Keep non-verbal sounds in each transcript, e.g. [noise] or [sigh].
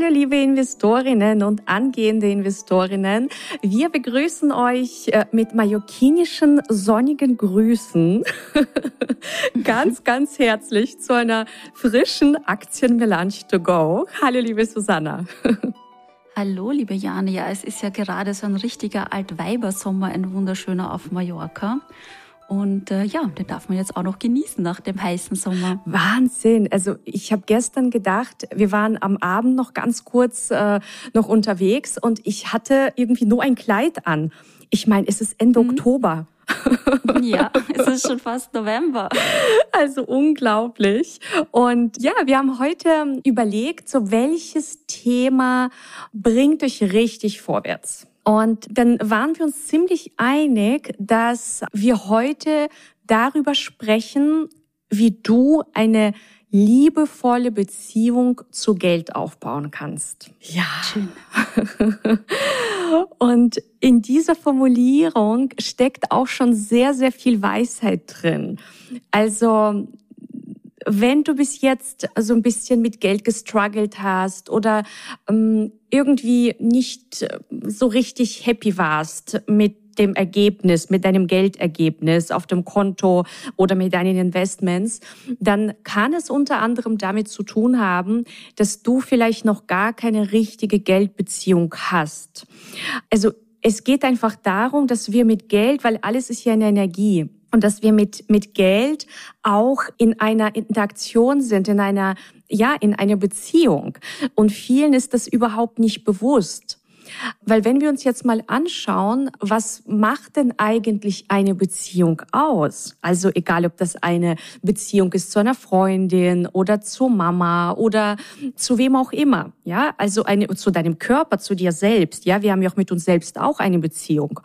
Hallo liebe Investorinnen und angehende Investorinnen. Wir begrüßen euch äh, mit mallorquinischen sonnigen Grüßen [laughs] ganz, ganz herzlich zu einer frischen Aktienmelange to go. Hallo liebe Susanna. [laughs] Hallo, liebe Jane. Ja, es ist ja gerade so ein richtiger Altweibersommer, ein wunderschöner auf Mallorca. Und äh, ja, den darf man jetzt auch noch genießen nach dem heißen Sommer. Wahnsinn. Also ich habe gestern gedacht, wir waren am Abend noch ganz kurz äh, noch unterwegs und ich hatte irgendwie nur ein Kleid an. Ich meine, es ist Ende mhm. Oktober. [laughs] Ja, [laughs] es ist schon fast November. Also unglaublich. Und ja, wir haben heute überlegt, so welches Thema bringt euch richtig vorwärts. Und dann waren wir uns ziemlich einig, dass wir heute darüber sprechen, wie du eine liebevolle Beziehung zu Geld aufbauen kannst. Ja. Schön. [laughs] Und in dieser Formulierung steckt auch schon sehr, sehr viel Weisheit drin. Also wenn du bis jetzt so ein bisschen mit Geld gestruggelt hast oder ähm, irgendwie nicht äh, so richtig happy warst mit dem Ergebnis, mit deinem Geldergebnis auf dem Konto oder mit deinen Investments, dann kann es unter anderem damit zu tun haben, dass du vielleicht noch gar keine richtige Geldbeziehung hast. Also es geht einfach darum, dass wir mit Geld, weil alles ist ja eine Energie, und dass wir mit, mit Geld auch in einer Interaktion sind, in einer, ja, in einer Beziehung. Und vielen ist das überhaupt nicht bewusst. Weil wenn wir uns jetzt mal anschauen, was macht denn eigentlich eine Beziehung aus? Also egal, ob das eine Beziehung ist zu einer Freundin oder zu Mama oder zu wem auch immer. Ja, also eine, zu deinem Körper, zu dir selbst. Ja, wir haben ja auch mit uns selbst auch eine Beziehung.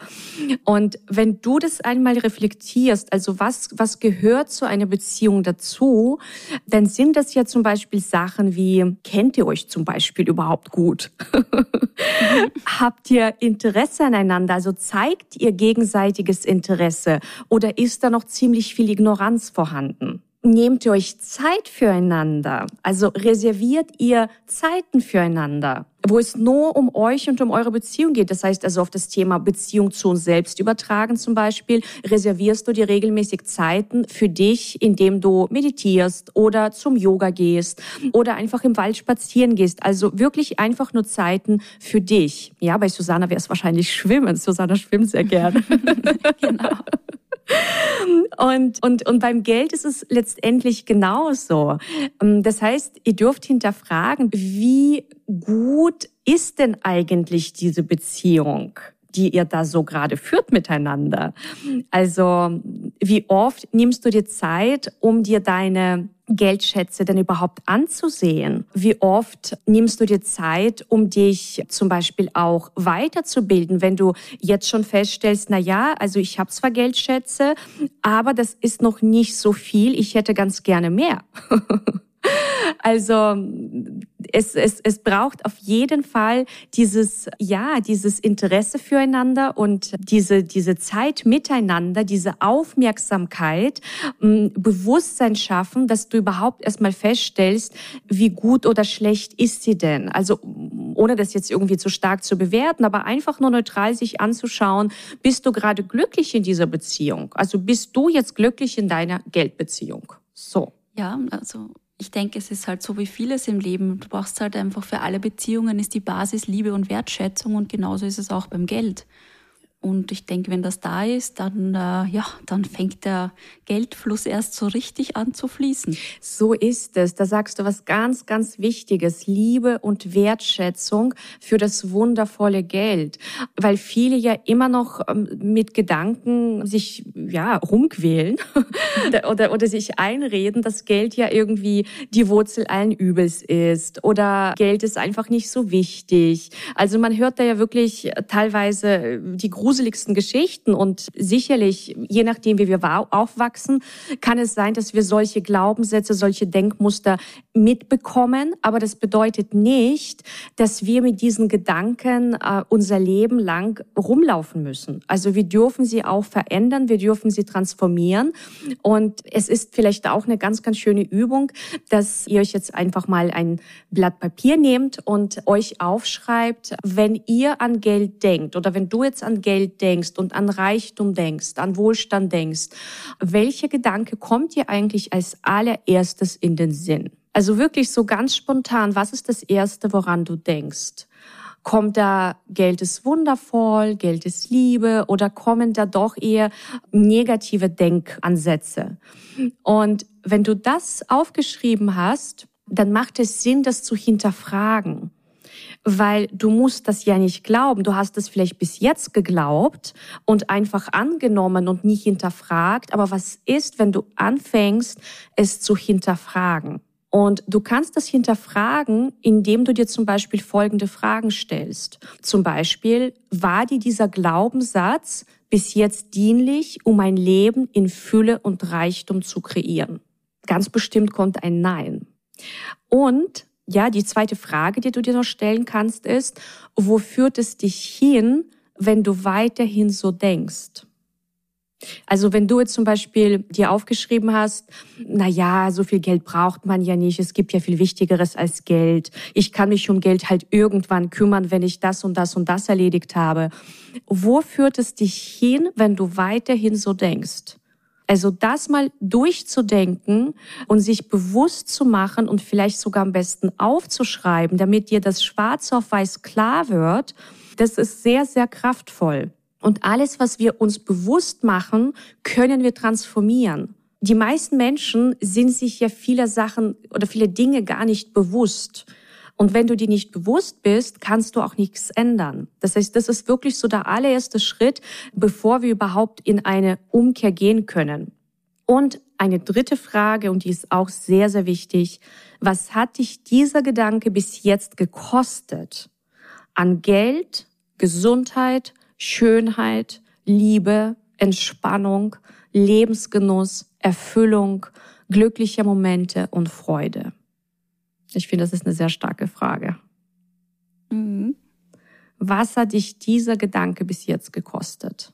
Und wenn du das einmal reflektierst, also was, was gehört zu einer Beziehung dazu, dann sind das ja zum Beispiel Sachen wie, kennt ihr euch zum Beispiel überhaupt gut? [laughs] Habt ihr Interesse aneinander? Also zeigt ihr gegenseitiges Interesse? Oder ist da noch ziemlich viel Ignoranz vorhanden? Nehmt ihr euch Zeit füreinander? Also reserviert ihr Zeiten füreinander? wo es nur um euch und um eure Beziehung geht. Das heißt also auf das Thema Beziehung zu uns selbst übertragen zum Beispiel, reservierst du dir regelmäßig Zeiten für dich, indem du meditierst oder zum Yoga gehst oder einfach im Wald spazieren gehst. Also wirklich einfach nur Zeiten für dich. Ja, bei Susanna wäre es wahrscheinlich Schwimmen. Susanna schwimmt sehr gerne. [laughs] genau. Und, und, und beim Geld ist es letztendlich genauso. Ähm, das heißt, ihr dürft hinterfragen, wie gut ist denn eigentlich diese Beziehung? die ihr da so gerade führt miteinander. Also wie oft nimmst du dir Zeit, um dir deine Geldschätze denn überhaupt anzusehen? Wie oft nimmst du dir Zeit, um dich zum Beispiel auch weiterzubilden, wenn du jetzt schon feststellst, na ja, also ich habe zwar Geldschätze, aber das ist noch nicht so viel, ich hätte ganz gerne mehr. [laughs] Also es, es, es braucht auf jeden Fall dieses, ja, dieses Interesse füreinander und diese, diese Zeit miteinander, diese Aufmerksamkeit, Bewusstsein schaffen, dass du überhaupt erstmal feststellst, wie gut oder schlecht ist sie denn. Also ohne das jetzt irgendwie zu stark zu bewerten, aber einfach nur neutral sich anzuschauen, bist du gerade glücklich in dieser Beziehung? Also bist du jetzt glücklich in deiner Geldbeziehung? So. Ja, also ich denke, es ist halt so wie vieles im Leben. Du brauchst halt einfach für alle Beziehungen ist die Basis Liebe und Wertschätzung und genauso ist es auch beim Geld. Und ich denke, wenn das da ist, dann, äh, ja, dann fängt der Geldfluss erst so richtig an zu fließen. So ist es. Da sagst du was ganz, ganz Wichtiges. Liebe und Wertschätzung für das wundervolle Geld. Weil viele ja immer noch ähm, mit Gedanken sich, ja, rumquälen [laughs] oder, oder sich einreden, dass Geld ja irgendwie die Wurzel allen Übels ist oder Geld ist einfach nicht so wichtig. Also man hört da ja wirklich teilweise die Grusel gruseligsten Geschichten und sicherlich, je nachdem, wie wir aufwachsen, kann es sein, dass wir solche Glaubenssätze, solche Denkmuster mitbekommen. Aber das bedeutet nicht, dass wir mit diesen Gedanken äh, unser Leben lang rumlaufen müssen. Also wir dürfen sie auch verändern, wir dürfen sie transformieren. Und es ist vielleicht auch eine ganz, ganz schöne Übung, dass ihr euch jetzt einfach mal ein Blatt Papier nehmt und euch aufschreibt, wenn ihr an Geld denkt oder wenn du jetzt an Geld denkst und an Reichtum denkst, an Wohlstand denkst, welcher Gedanke kommt dir eigentlich als allererstes in den Sinn? Also wirklich so ganz spontan, was ist das Erste, woran du denkst? Kommt da Geld ist wundervoll, Geld ist Liebe oder kommen da doch eher negative Denkansätze? Und wenn du das aufgeschrieben hast, dann macht es Sinn, das zu hinterfragen. Weil du musst das ja nicht glauben. Du hast es vielleicht bis jetzt geglaubt und einfach angenommen und nie hinterfragt. Aber was ist, wenn du anfängst, es zu hinterfragen? Und du kannst das hinterfragen, indem du dir zum Beispiel folgende Fragen stellst. Zum Beispiel, war dir dieser Glaubenssatz bis jetzt dienlich, um ein Leben in Fülle und Reichtum zu kreieren? Ganz bestimmt kommt ein Nein. Und ja, die zweite Frage, die du dir noch stellen kannst, ist, wo führt es dich hin, wenn du weiterhin so denkst? Also wenn du jetzt zum Beispiel dir aufgeschrieben hast, na ja, so viel Geld braucht man ja nicht, es gibt ja viel Wichtigeres als Geld. Ich kann mich um Geld halt irgendwann kümmern, wenn ich das und das und das erledigt habe. Wo führt es dich hin, wenn du weiterhin so denkst? Also das mal durchzudenken und sich bewusst zu machen und vielleicht sogar am besten aufzuschreiben, damit dir das schwarz auf weiß klar wird, das ist sehr, sehr kraftvoll. Und alles, was wir uns bewusst machen, können wir transformieren. Die meisten Menschen sind sich ja vieler Sachen oder viele Dinge gar nicht bewusst. Und wenn du dir nicht bewusst bist, kannst du auch nichts ändern. Das heißt, das ist wirklich so der allererste Schritt, bevor wir überhaupt in eine Umkehr gehen können. Und eine dritte Frage, und die ist auch sehr, sehr wichtig. Was hat dich dieser Gedanke bis jetzt gekostet? An Geld, Gesundheit, Schönheit, Liebe, Entspannung, Lebensgenuss, Erfüllung, glückliche Momente und Freude. Ich finde, das ist eine sehr starke Frage. Mhm. Was hat dich dieser Gedanke bis jetzt gekostet?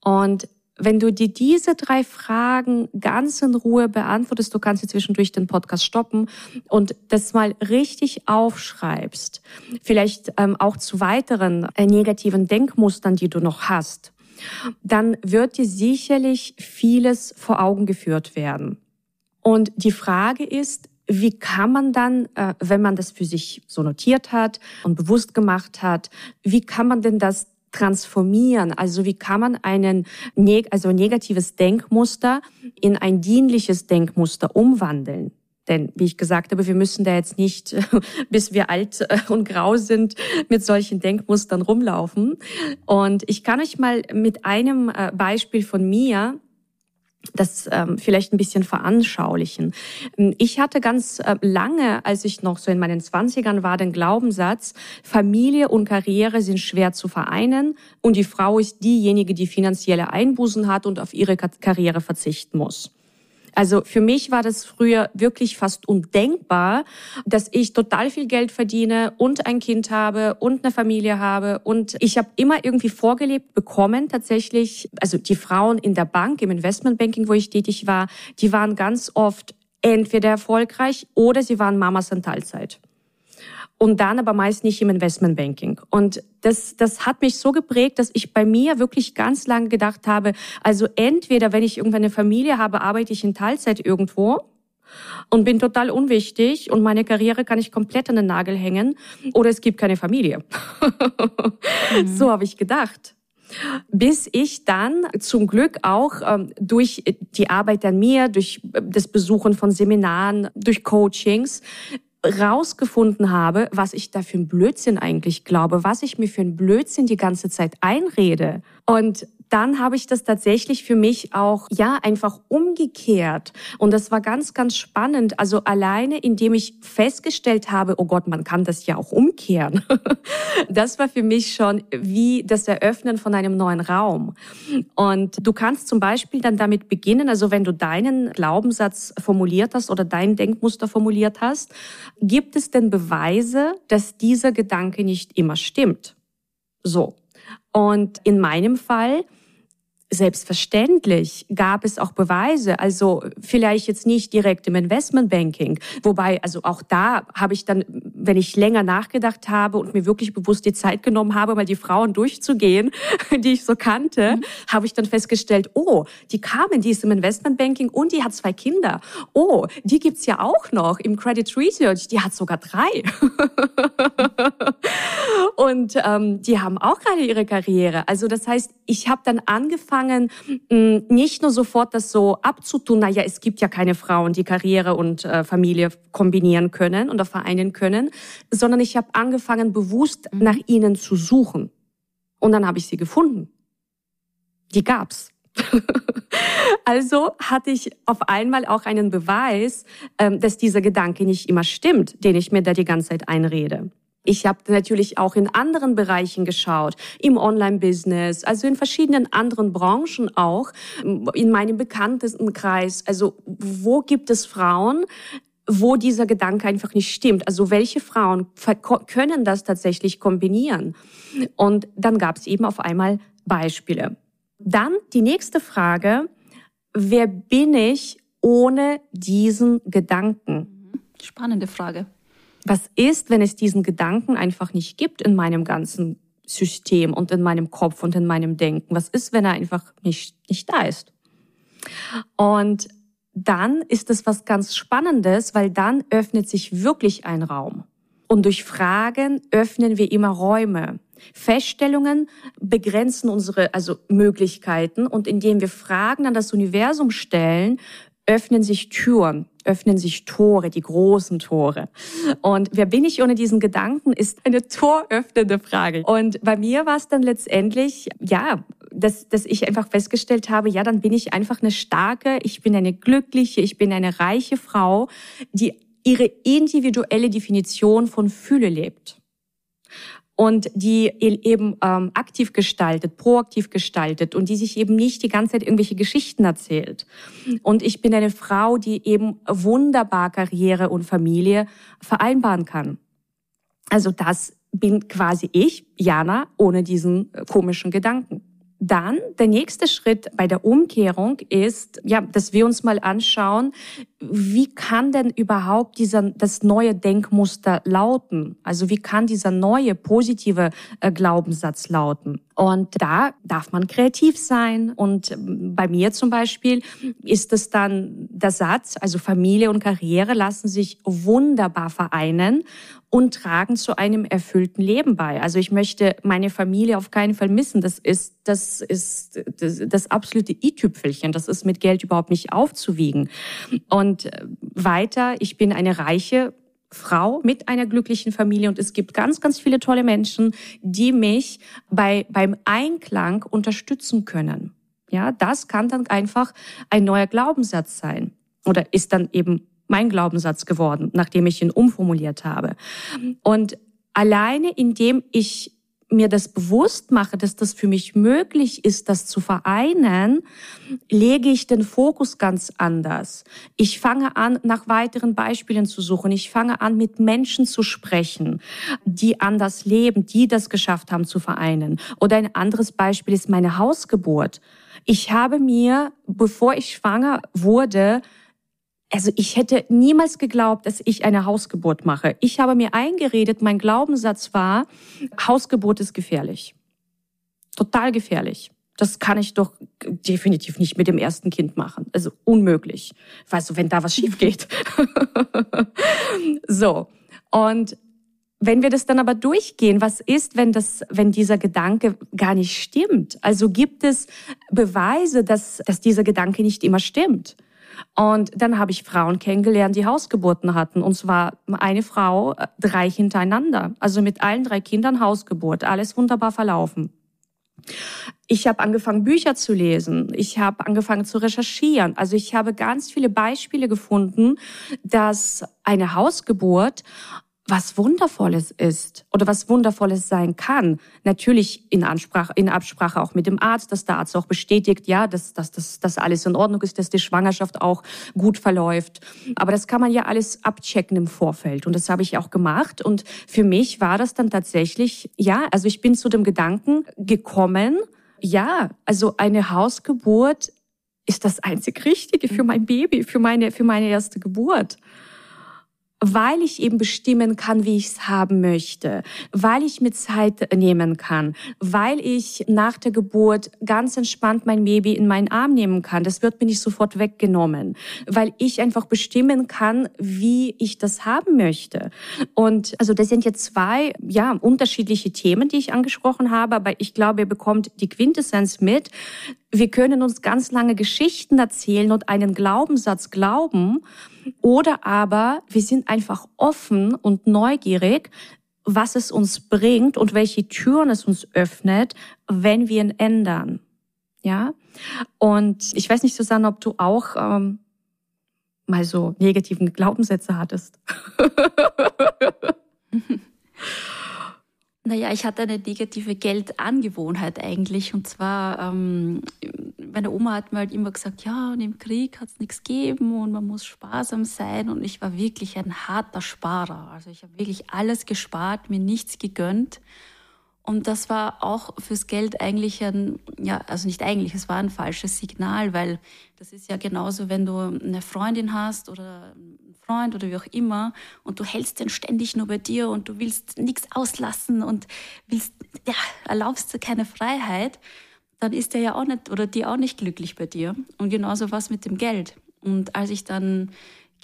Und wenn du dir diese drei Fragen ganz in Ruhe beantwortest, du kannst dir zwischendurch den Podcast stoppen und das mal richtig aufschreibst, vielleicht ähm, auch zu weiteren äh, negativen Denkmustern, die du noch hast, dann wird dir sicherlich vieles vor Augen geführt werden. Und die Frage ist, wie kann man dann, äh, wenn man das für sich so notiert hat und bewusst gemacht hat, wie kann man denn das transformieren? Also wie kann man einen, also negatives Denkmuster in ein dienliches Denkmuster umwandeln? Denn, wie ich gesagt habe, wir müssen da jetzt nicht, [laughs] bis wir alt äh, und grau sind, mit solchen Denkmustern rumlaufen. Und ich kann euch mal mit einem äh, Beispiel von mir das ähm, vielleicht ein bisschen veranschaulichen. Ähm, ich hatte ganz äh, lange, als ich noch so in meinen Zwanzigern war, den Glaubenssatz, Familie und Karriere sind schwer zu vereinen und die Frau ist diejenige, die finanzielle Einbußen hat und auf ihre Karriere verzichten muss. Also für mich war das früher wirklich fast undenkbar, dass ich total viel Geld verdiene und ein Kind habe und eine Familie habe. Und ich habe immer irgendwie vorgelebt bekommen, tatsächlich, also die Frauen in der Bank, im Investmentbanking, wo ich tätig war, die waren ganz oft entweder erfolgreich oder sie waren Mamas in Teilzeit und dann aber meist nicht im Investmentbanking. Und das, das hat mich so geprägt, dass ich bei mir wirklich ganz lange gedacht habe, also entweder, wenn ich irgendwann eine Familie habe, arbeite ich in Teilzeit irgendwo und bin total unwichtig und meine Karriere kann ich komplett an den Nagel hängen oder es gibt keine Familie. mhm. [laughs] So habe ich gedacht. Bis ich dann zum Glück auch ähm, durch die Arbeit an mir, durch das Besuchen von Seminaren, durch Coachings rausgefunden habe, was ich da für ein Blödsinn eigentlich glaube, was ich mir für ein Blödsinn die ganze Zeit einrede. Und dann habe ich das tatsächlich für mich auch, ja, einfach umgekehrt. Und das war ganz, ganz spannend. Also alleine, indem ich festgestellt habe, oh Gott, man kann das ja auch umkehren. [laughs] das war für mich schon wie das Eröffnen von einem neuen Raum. Und du kannst zum Beispiel dann damit beginnen, also wenn du deinen Glaubenssatz formuliert hast oder dein Denkmuster formuliert hast, gibt es denn Beweise, dass dieser Gedanke nicht immer stimmt? So. Und in meinem Fall Selbstverständlich gab es auch Beweise, also vielleicht jetzt nicht direkt im Investmentbanking, wobei also auch da habe ich dann, wenn ich länger nachgedacht habe und mir wirklich bewusst die Zeit genommen habe, mal die Frauen durchzugehen, [laughs] die ich so kannte, mhm. habe ich dann festgestellt, oh, die Carmen, die ist im Investmentbanking und die hat zwei Kinder. Oh, die gibt's ja auch noch im Credit Research, die hat sogar drei. [laughs] und ähm, die haben auch gerade ihre Karriere. Also das heißt, ich habe dann angefangen angefangen, mm, nicht nur sofort das so abzutun, naja, es gibt ja keine Frauen, die Karriere und äh, Familie kombinieren können oder vereinen können, sondern ich habe angefangen, bewusst mhm. nach ihnen zu suchen. Und dann habe ich sie gefunden. Die gab's. [laughs] also hatte ich auf einmal auch einen Beweis, ähm, dass dieser Gedanke nicht immer stimmt, den ich mir da die ganze Zeit einrede. Ich habe natürlich auch in anderen Bereichen geschaut, im Online-Business, also in verschiedenen anderen Branchen auch, in meinem Bekanntenkreis. Also wo gibt es Frauen, wo dieser Gedanke einfach nicht stimmt. Also welche Frauen können das tatsächlich kombinieren? Und dann gab es eben auf einmal Beispiele. Dann die nächste Frage, wer bin ich ohne diesen Gedanken? Spannende Frage. Was ist, wenn es diesen Gedanken einfach nicht gibt in meinem ganzen System und in meinem Kopf und in meinem Denken? Was ist, wenn er einfach nicht, nicht da ist? Und dann ist es was ganz Spannendes, weil dann öffnet sich wirklich ein Raum. Und durch Fragen öffnen wir immer Räume. Feststellungen begrenzen unsere also Möglichkeiten und indem wir Fragen an das Universum stellen, öffnen sich Türen, öffnen sich Tore, die großen Tore. Und wer bin ich ohne diesen Gedanken, ist eine toröffnende Frage. Und bei mir war es dann letztendlich, ja, dass, dass ich einfach festgestellt habe, ja, dann bin ich einfach eine starke, ich bin eine glückliche, ich bin eine reiche Frau, die ihre individuelle Definition von Fühle lebt und die eben ähm, aktiv gestaltet, proaktiv gestaltet und die sich eben nicht die ganze Zeit irgendwelche Geschichten erzählt. Und ich bin eine Frau, die eben wunderbar Karriere und Familie vereinbaren kann. Also das bin quasi ich, Jana, ohne diesen äh, komischen Gedanken. Dann der nächste Schritt bei der Umkehrung ist, ja, dass wir uns mal anschauen, wie kann denn überhaupt dieser, das neue Denkmuster lauten? Also wie kann dieser neue positive äh, Glaubenssatz lauten? Und da darf man kreativ sein. Und ähm, bei mir zum Beispiel ist es dann der Satz, also Familie und Karriere lassen sich wunderbar vereinen und tragen zu einem erfüllten Leben bei. Also ich möchte meine Familie auf keinen Fall missen. Das ist, das ist das, das absolute i-Tüpfelchen. Das ist mit Geld überhaupt nicht aufzuwiegen. Und äh, weiter, ich bin eine reiche Frau mit einer glücklichen Familie und es gibt ganz, ganz viele tolle Menschen, die mich bei, beim Einklang unterstützen können. Ja, das kann dann einfach ein neuer Glaubenssatz sein oder ist dann eben mein Glaubenssatz geworden, nachdem ich ihn umformuliert habe. Und alleine indem ich mir das bewusst mache, dass das für mich möglich ist, das zu vereinen, lege ich den Fokus ganz anders. Ich fange an, nach weiteren Beispielen zu suchen. Ich fange an, mit Menschen zu sprechen, die anders leben, die das geschafft haben zu vereinen. Oder ein anderes Beispiel ist meine Hausgeburt. Ich habe mir, bevor ich schwanger wurde, also ich hätte niemals geglaubt, dass ich eine Hausgeburt mache. Ich habe mir eingeredet, mein Glaubenssatz war, Hausgeburt ist gefährlich. Total gefährlich. Das kann ich doch definitiv nicht mit dem ersten Kind machen. Also unmöglich. Weißt du, wenn da was schief geht. [laughs] so. Und wenn wir das dann aber durchgehen, was ist, wenn das, wenn dieser Gedanke gar nicht stimmt? Also gibt es Beweise, dass, dass dieser Gedanke nicht immer stimmt? Und dann habe ich Frauen kennengelernt, die Hausgeburten hatten. Und zwar eine Frau, äh, drei hintereinander. Also mit allen drei Kindern Hausgeburt. Alles wunderbar verlaufen. Ich habe angefangen, Bücher zu lesen. Ich habe angefangen zu recherchieren. Also ich habe ganz viele Beispiele gefunden, dass eine Hausgeburt was Wundervolles ist oder was Wundervolles sein kann. Natürlich in, Ansprache, in Absprache auch mit dem Arzt, dass der Arzt auch bestätigt, ja, dass, dass, dass, dass alles in Ordnung ist, dass die Schwangerschaft auch gut verläuft. Aber das kann man ja alles abchecken im Vorfeld. Und das habe ich auch gemacht. Und für mich war das dann tatsächlich, ja, also ich bin zu dem Gedanken gekommen, ja, also eine Hausgeburt ist das einzig Richtige für mein Baby, für meine, für meine erste Geburt weil ich eben bestimmen kann, wie ich es haben möchte, weil ich mir Zeit nehmen kann, weil ich nach der Geburt ganz entspannt mein Baby in meinen Arm nehmen kann. Das wird mir nicht sofort weggenommen, weil ich einfach bestimmen kann, wie ich das haben möchte. Und also das sind jetzt zwei, ja, unterschiedliche Themen, die ich angesprochen habe, aber ich glaube, ihr bekommt die Quintessenz mit. Wir können uns ganz lange Geschichten erzählen und einen Glaubenssatz glauben, oder aber wir sind einfach offen und neugierig, was es uns bringt und welche Türen es uns öffnet, wenn wir ihn ändern. Ja. Und ich weiß nicht, Susanne, ob du auch ähm, mal so negativen Glaubenssätze hattest. [laughs] Naja, ich hatte eine negative Geldangewohnheit eigentlich. Und zwar, ähm, meine Oma hat mir halt immer gesagt, ja, und im Krieg hat es nichts gegeben und man muss sparsam sein. Und ich war wirklich ein harter Sparer. Also ich habe wirklich alles gespart, mir nichts gegönnt. Und das war auch fürs Geld eigentlich ein, ja, also nicht eigentlich, es war ein falsches Signal, weil das ist ja genauso, wenn du eine Freundin hast oder Freund oder wie auch immer und du hältst den ständig nur bei dir und du willst nichts auslassen und willst, ja, erlaubst du keine Freiheit, dann ist der ja auch nicht oder die auch nicht glücklich bei dir. Und genauso was mit dem Geld. Und als ich dann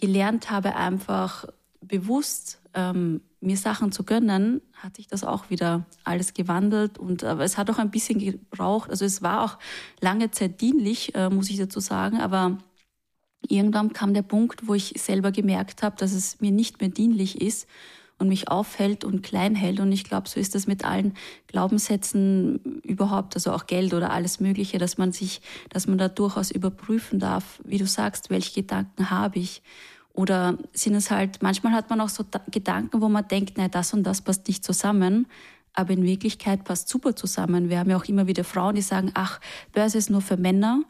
gelernt habe, einfach bewusst ähm, mir Sachen zu gönnen, hat sich das auch wieder alles gewandelt. Und aber es hat auch ein bisschen gebraucht. Also es war auch lange Zeit dienlich, äh, muss ich dazu sagen. Aber irgendwann kam der Punkt, wo ich selber gemerkt habe, dass es mir nicht mehr dienlich ist und mich aufhält und klein hält. Und ich glaube, so ist das mit allen Glaubenssätzen überhaupt, also auch Geld oder alles Mögliche, dass man sich, dass man da durchaus überprüfen darf, wie du sagst, welche Gedanken habe ich oder sind es halt, manchmal hat man auch so Gedanken, wo man denkt, nein, das und das passt nicht zusammen. Aber in Wirklichkeit passt super zusammen. Wir haben ja auch immer wieder Frauen, die sagen, ach, Börse ist nur für Männer.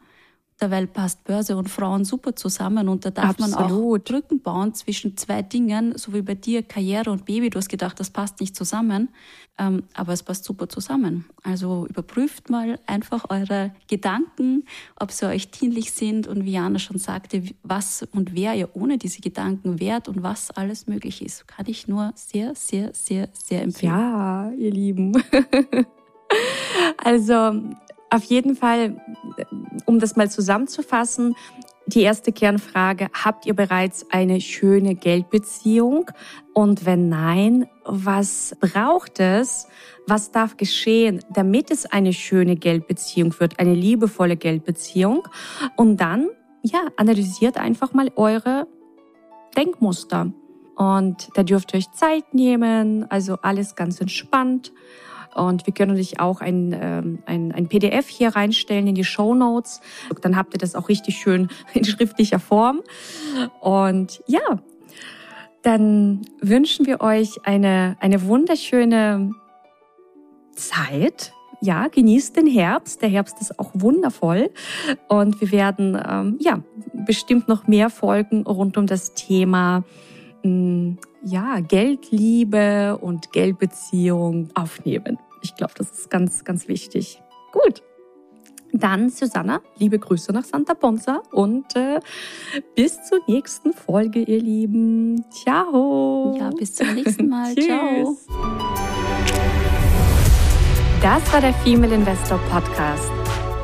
Dabei passt Börse und Frauen super zusammen und da darf Absolut. man auch Brücken bauen zwischen zwei Dingen, so wie bei dir Karriere und Baby. Du hast gedacht, das passt nicht zusammen, ähm, aber es passt super zusammen. Also überprüft mal einfach eure Gedanken, ob sie euch dienlich sind und wie Jana schon sagte, was und wer ihr ohne diese Gedanken wärt und was alles möglich ist. Kann ich nur sehr, sehr, sehr, sehr empfehlen. Ja, ihr Lieben. [laughs] also auf jeden Fall, um das mal zusammenzufassen, die erste Kernfrage, habt ihr bereits eine schöne Geldbeziehung? Und wenn nein, was braucht es? Was darf geschehen, damit es eine schöne Geldbeziehung wird, eine liebevolle Geldbeziehung? Und dann, ja, analysiert einfach mal eure Denkmuster. Und da dürft ihr euch Zeit nehmen, also alles ganz entspannt. Und wir können euch auch ein, ähm, ein, ein PDF hier reinstellen in die Show Notes. Dann habt ihr das auch richtig schön [laughs] in schriftlicher Form. Und ja, dann wünschen wir euch eine, eine wunderschöne Zeit. Ja, genießt den Herbst. Der Herbst ist auch wundervoll. Und wir werden, ähm, ja, bestimmt noch mehr Folgen rund um das Thema Mm, ja, Geldliebe und Geldbeziehung aufnehmen. Ich glaube, das ist ganz, ganz wichtig. Gut. Dann, Susanna, liebe Grüße nach Santa Ponza und äh, bis zur nächsten Folge, ihr Lieben. Ciao. Ja, bis zum nächsten Mal. [laughs] Ciao. Das war der Female Investor Podcast.